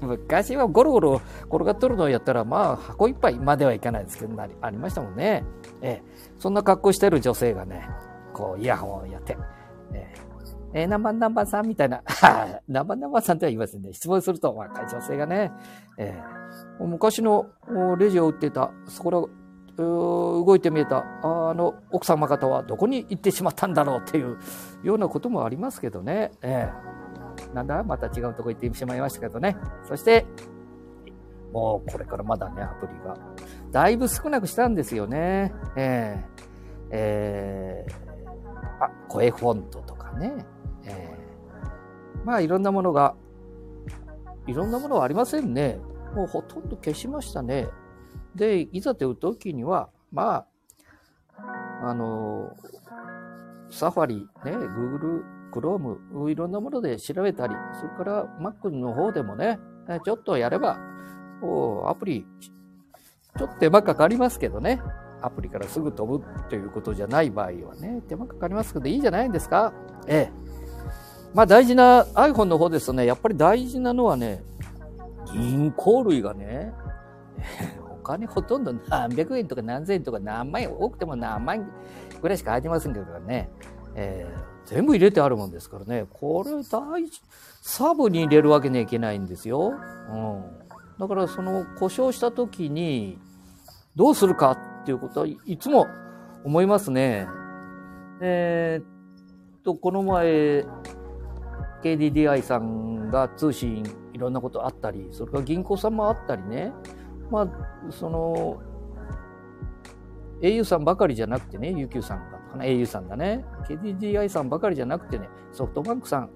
昔はゴロゴロ転がっとるのをやったら、まあ、箱いっぱいまではいかないですけど、ありましたもんね。えー、そんな格好してる女性がね、こう、イヤホンをやって、えー、えー、何番何番さんみたいな、何番何番さんとは言いますね。質問すると、若い女性がね、えー、昔のレジを売ってた、そこら、動いて見えた、あの、奥様方はどこに行ってしまったんだろうっていうようなこともありますけどね。えー、なんだまた違うとこ行ってしまいましたけどね。そして、もうこれからまだね、アプリが。だいぶ少なくしたんですよね。えー、えー声フォントとかね。えー、まあいろんなものが、いろんなものはありませんね。もうほとんど消しましたね。で、いざという時には、まあ、あの、サファリ、ね、Google、Chrome、いろんなもので調べたり、それから Mac の方でもね、ちょっとやれば、アプリ、ちょっと手間かかりますけどね。アプリからすぐ飛ぶということじゃない場合はね、手間かかりますけどいいじゃないですか？ええ。まあ大事な iPhone の方ですとね、やっぱり大事なのはね、銀行類がね、お金ほとんど何百円とか何千円とか何万円、多くても何万円ぐらいしか入ってませんけどね、えー、全部入れてあるもんですからね、これ大事、サブに入れるわけにはいけないんですよ。うん。だからその故障した時にどうするかっていうことはいつも思いますね。えー、っと、この前、KDDI さんが通信いろんなことあったり、それから銀行さんもあったりね。まあ、その、au さんばかりじゃなくてね、UQ さんだとかね、au さんだね、KDDI さんばかりじゃなくてね、ソフトバンクさん、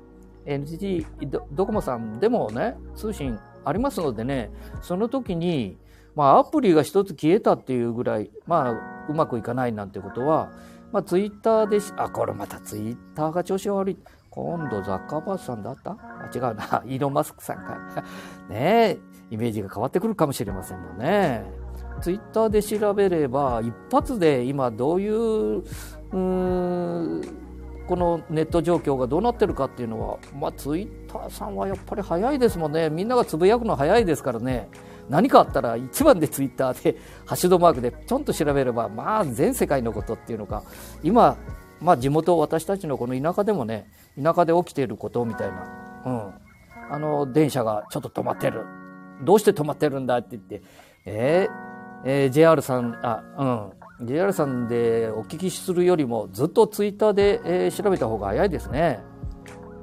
NTT ドコモさんでもね、通信ありますのでね、その時に、まあ、アプリが一つ消えたっていうぐらい、まあ、うまくいかないなんてことは、まあ、ツイッターでし、あ、これまたツイッターが調子悪い。今度ザッカーバースさんだった？あ、違うな。イーロン・マスクさんか。ねえ、イメージが変わってくるかもしれませんもんね。ツイッターで調べれば、一発で今どういう、うこのネット状況がどうなってるかっていうのは、まあ、ツイッターさんはやっぱり早いですもんね。みんながつぶやくの早いですからね。何かあったら一番でツイッターでハッシュドマークでちょんと調べれば、まあ全世界のことっていうのか、今、まあ地元、私たちのこの田舎でもね、田舎で起きていることみたいな。うん。あの、電車がちょっと止まってる。どうして止まってるんだって言って、えー、えー、JR さん、あ、うん。JR さんでお聞きするよりもずっとツイッターで、えー、調べた方が早いですね。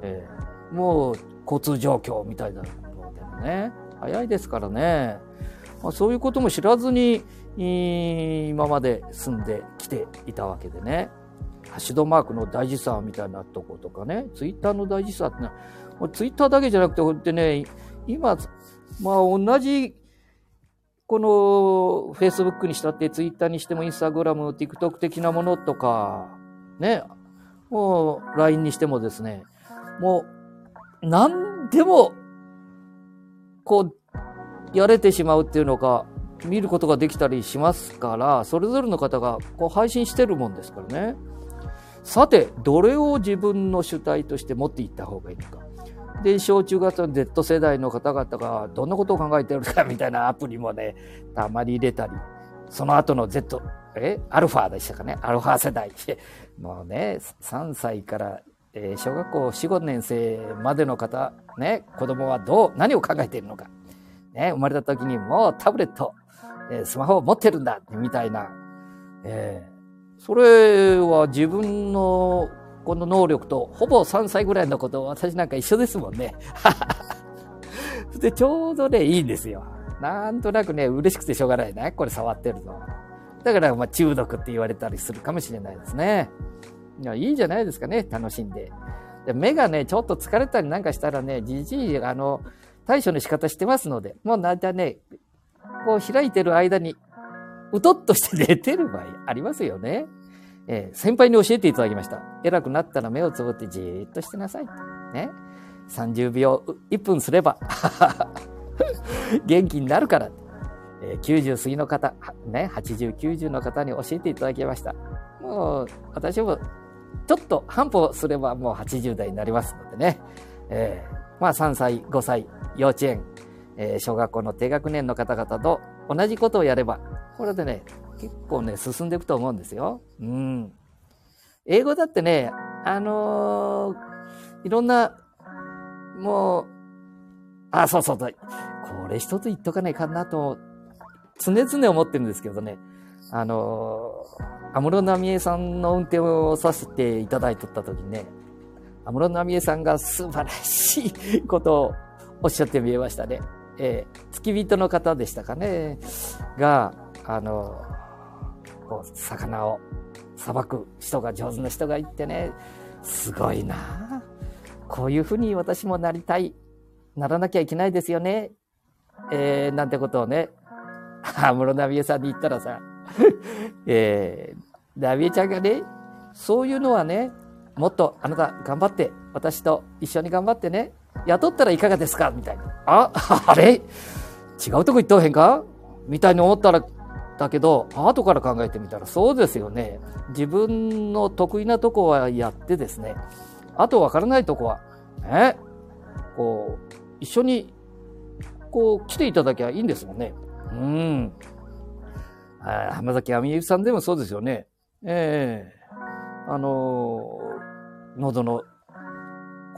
えー、もう交通状況みたいなのでもね。早いですからね。まあ、そういうことも知らずに、今まで住んできていたわけでね。ハッシュドマークの大事さみたいなとことかね、ツイッターの大事さってのは、ツイッターだけじゃなくて、こうやってね、今、まあ同じ、この Facebook にしたって、ツイッターにしても、インスタグラム、TikTok 的なものとか、ね、もう LINE にしてもですね、もう何でもこう、やれてしまうっていうのが、見ることができたりしますから、それぞれの方がこう配信してるもんですからね。さて、どれを自分の主体として持っていった方がいいのか。で、小中学生の Z 世代の方々がどんなことを考えてるかみたいなアプリもね、たまに入れたり、その後の Z、え？アルファでしたかね？アルファ世代。もうね、3歳からえー、小学校4、5年生までの方、ね、子供はどう、何を考えているのか。ね、生まれた時にもうタブレット、えー、スマホを持ってるんだ、みたいな。えー、それは自分のこの能力とほぼ3歳ぐらいのこと私なんか一緒ですもんね。で、ちょうどね、いいんですよ。なんとなくね、嬉しくてしょうがないね。これ触ってるの。だから、まあ、中毒って言われたりするかもしれないですね。い、いじゃないですかね、楽しんで。で目がね、ちょっと疲れたりなんかしたらね、じじい、あの、対処の仕方してますので、もうなんだね、こう開いてる間に、うとっとして寝てる場合ありますよね。えー、先輩に教えていただきました。偉くなったら目をつぶってじーっとしてなさい。ね。30秒、1分すれば 元気になるから。えー、90過ぎの方、ね、80、90の方に教えていただきました。もう、私もちょっと半歩すればもう80代になりますのでね。えー、まあ3歳、5歳、幼稚園、えー、小学校の低学年の方々と同じことをやれば、これでね、結構ね、進んでいくと思うんですよ。うん。英語だってね、あのー、いろんな、もう、あ、そうそう、これ一つ言っとかないかなと、常々思ってるんですけどね、あのー安室奈美恵さんの運転をさせていただいとった時にね、安室奈美恵さんが素晴らしいことをおっしゃって見えましたね。えー、付き人の方でしたかね、が、あの、こう、魚をさばく人が上手な人がいてね、すごいなこういうふうに私もなりたい、ならなきゃいけないですよね。えー、なんてことをね、安室奈美恵さんに言ったらさ、えー、で、アビエちゃんがね、そういうのはね、もっとあなた頑張って、私と一緒に頑張ってね、雇ったらいかがですか？みたいな。あ、あれ？違うとこ行ったへんか？みたいに思ったら、だけど、後から考えてみたらそうですよね。自分の得意なとこはやってですね、あとわからないとこは、ね、こう、一緒に、こう、来ていただきゃいいんですもんね。うん。浜崎あみゆさんでもそうですよね。ええー、あのー、喉の、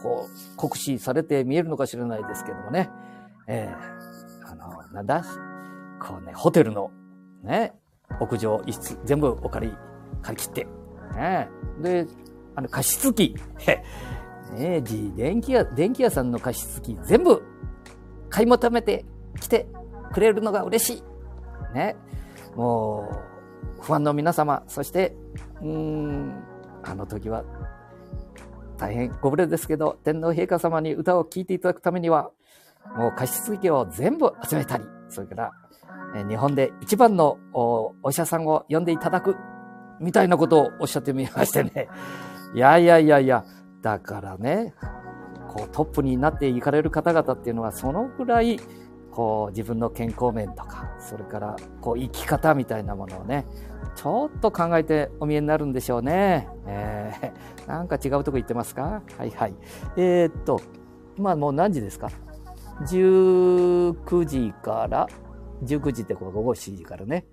こう、酷使されて見えるのかしれないですけどもね。ええー、あのなんだこうね、ホテルの、ね、屋上一室、全部お借り、借り切って、ね、で、あの、加湿器、ね、電気屋、電気屋さんの加湿器、全部、買い求めて来てくれるのが嬉しい。ね。もう、不安の皆様、そして、うん、あの時は、大変ご無礼ですけど、天皇陛下様に歌を聴いていただくためには、もう加湿器を全部集めたり、それから、え日本で一番のお医者さんを呼んでいただく、みたいなことをおっしゃってみましてね。いやいやいやいや、だからね、こうトップになっていかれる方々っていうのはそのぐらいこう自分の健康面とかそれからこう生き方みたいなものをねちょっと考えてお見えになるんでしょうね。えー、なんか違うとこ行ってますか？はいはい。えー、っと、今もう何時ですか ?19 時から、19時ってこう午後7時からね、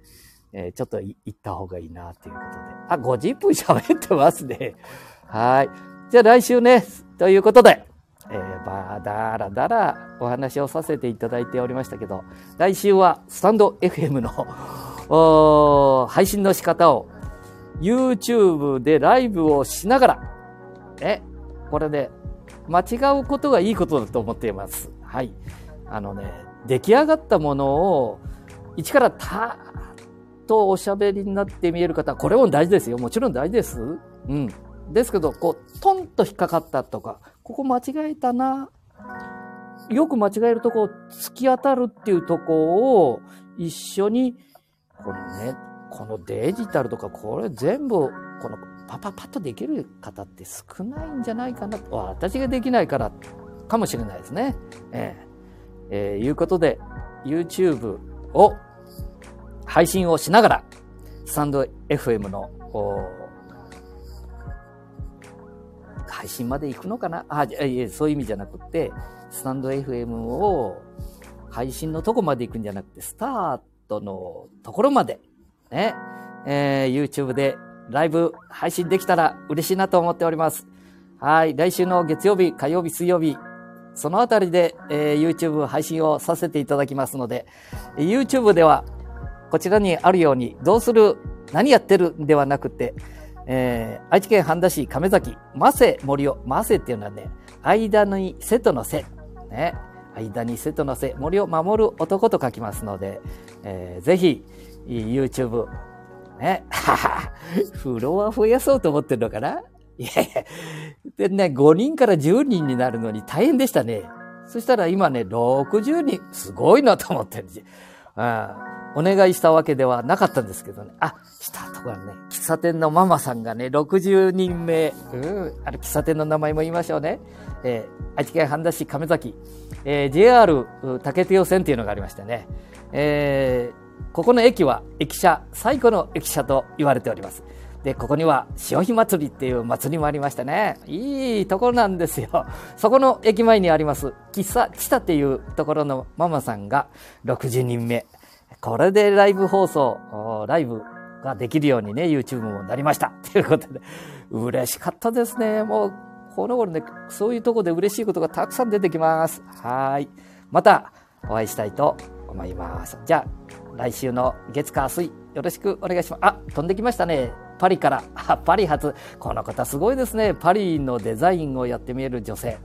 えー、ちょっと行った方がいいなということで。あ、50分喋ってますね。はい。じゃあ来週ね、ということで、えー、ばだらだらお話をさせていただいておりましたけど、来週はスタンド FM の配信の仕方を YouTube でライブをしながら、え、これで間違うことがいいことだと思っています。はい。あのね、出来上がったものを一からたとおしゃべりになって見える方、これも大事ですよ。もちろん大事です。うん。ですけど、こう、トンと引っかかったとか、ここ間違えたな。よく間違えるとこ、突き当たるっていうとこを一緒に、このね、このデジタルとか、これ全部、このパパパッとできる方って少ないんじゃないかな。私ができないからかもしれないですね。えー、えー、いうことで、YouTube を配信をしながら、スタンド FM の配信まで行くのかな？あ、いえ、そういう意味じゃなくて、スタンド FM を配信のとこまで行くんじゃなくて、スタートのところまで、ね、えー、YouTube でライブ配信できたら嬉しいなと思っております。はい。来週の月曜日、火曜日、水曜日、そのあたりで、えー、YouTube 配信をさせていただきますので、YouTube ではこちらにあるように、どうする、何やってる？んではなくて、えー、愛知県半田市亀崎、マセ森尾、マセっていうのはね、間に瀬戸の瀬、ね、間に瀬戸の瀬、森を守る男と書きますので、えー、ぜひ、YouTube、ね、フロア増やそうと思ってるのかな？いやいや、でね、5人から10人になるのに大変でしたね。そしたら今ね、60人、すごいなと思ってるんですお願いしたわけではなかったんですけどね。あ、したところね、喫茶店のママさんがね、60人目、うん、ある喫茶店の名前も言いましょうね。えー、愛知県半田市亀崎、えー、JR 竹手予線っていうのがありましてね。えー、ここの駅は駅舎、最古の駅舎と言われております。で、ここには潮干祭りっていう祭りもありましてね。いいところなんですよ。そこの駅前にあります、喫茶チタっていうところのママさんが60人目。これでライブ放送、ライブができるようにね、YouTube もなりました。ということで、嬉しかったですね。もう、この頃ね、そういうとこで嬉しいことがたくさん出てきます。はい。また、お会いしたいと思います。じゃあ、来週の月火水、よろしくお願いします。あ、飛んできましたね。パリから。パリ発。この方すごいですね。パリのデザインをやってみえる女性。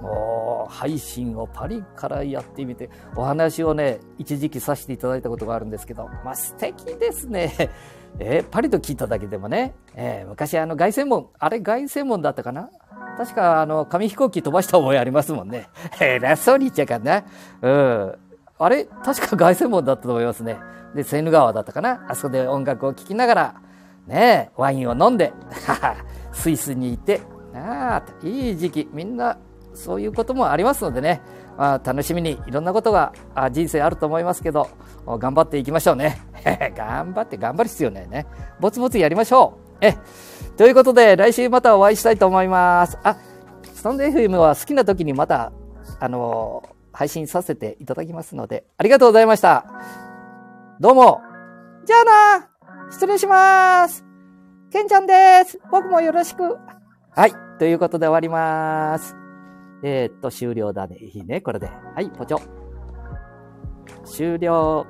もう配信をパリからやってみて、お話をね、一時期させていただいたことがあるんですけど、まあ素敵ですね。えー、パリと聞いただけでもね、えー、昔あの凱旋門、あれ凱旋門だったかな？確かあの紙飛行機飛ばした覚えありますもんね。偉そうに言っちゃうかな。うん。あれ確か凱旋門だったと思いますね。で、セーヌ川だったかな？あそこで音楽を聴きながら、ねワインを飲んで、スイスにいて、ああ、いい時期、みんなそういうこともありますのでね、まあ、楽しみにいろんなことが人生あると思いますけど、頑張っていきましょうね。頑張って頑張る必要ないね。ぼつぼつやりましょう。え、ということで、来週またお会いしたいと思います。あ、スタンド FM は好きな時にまた、あのー、配信させていただきますので、ありがとうございました。どうも。じゃあな失礼します。ケンちゃんです。僕もよろしく。はい。ということで終わります。えー、っと、終了だね。いいね、これで。はい、ポチョ。終了。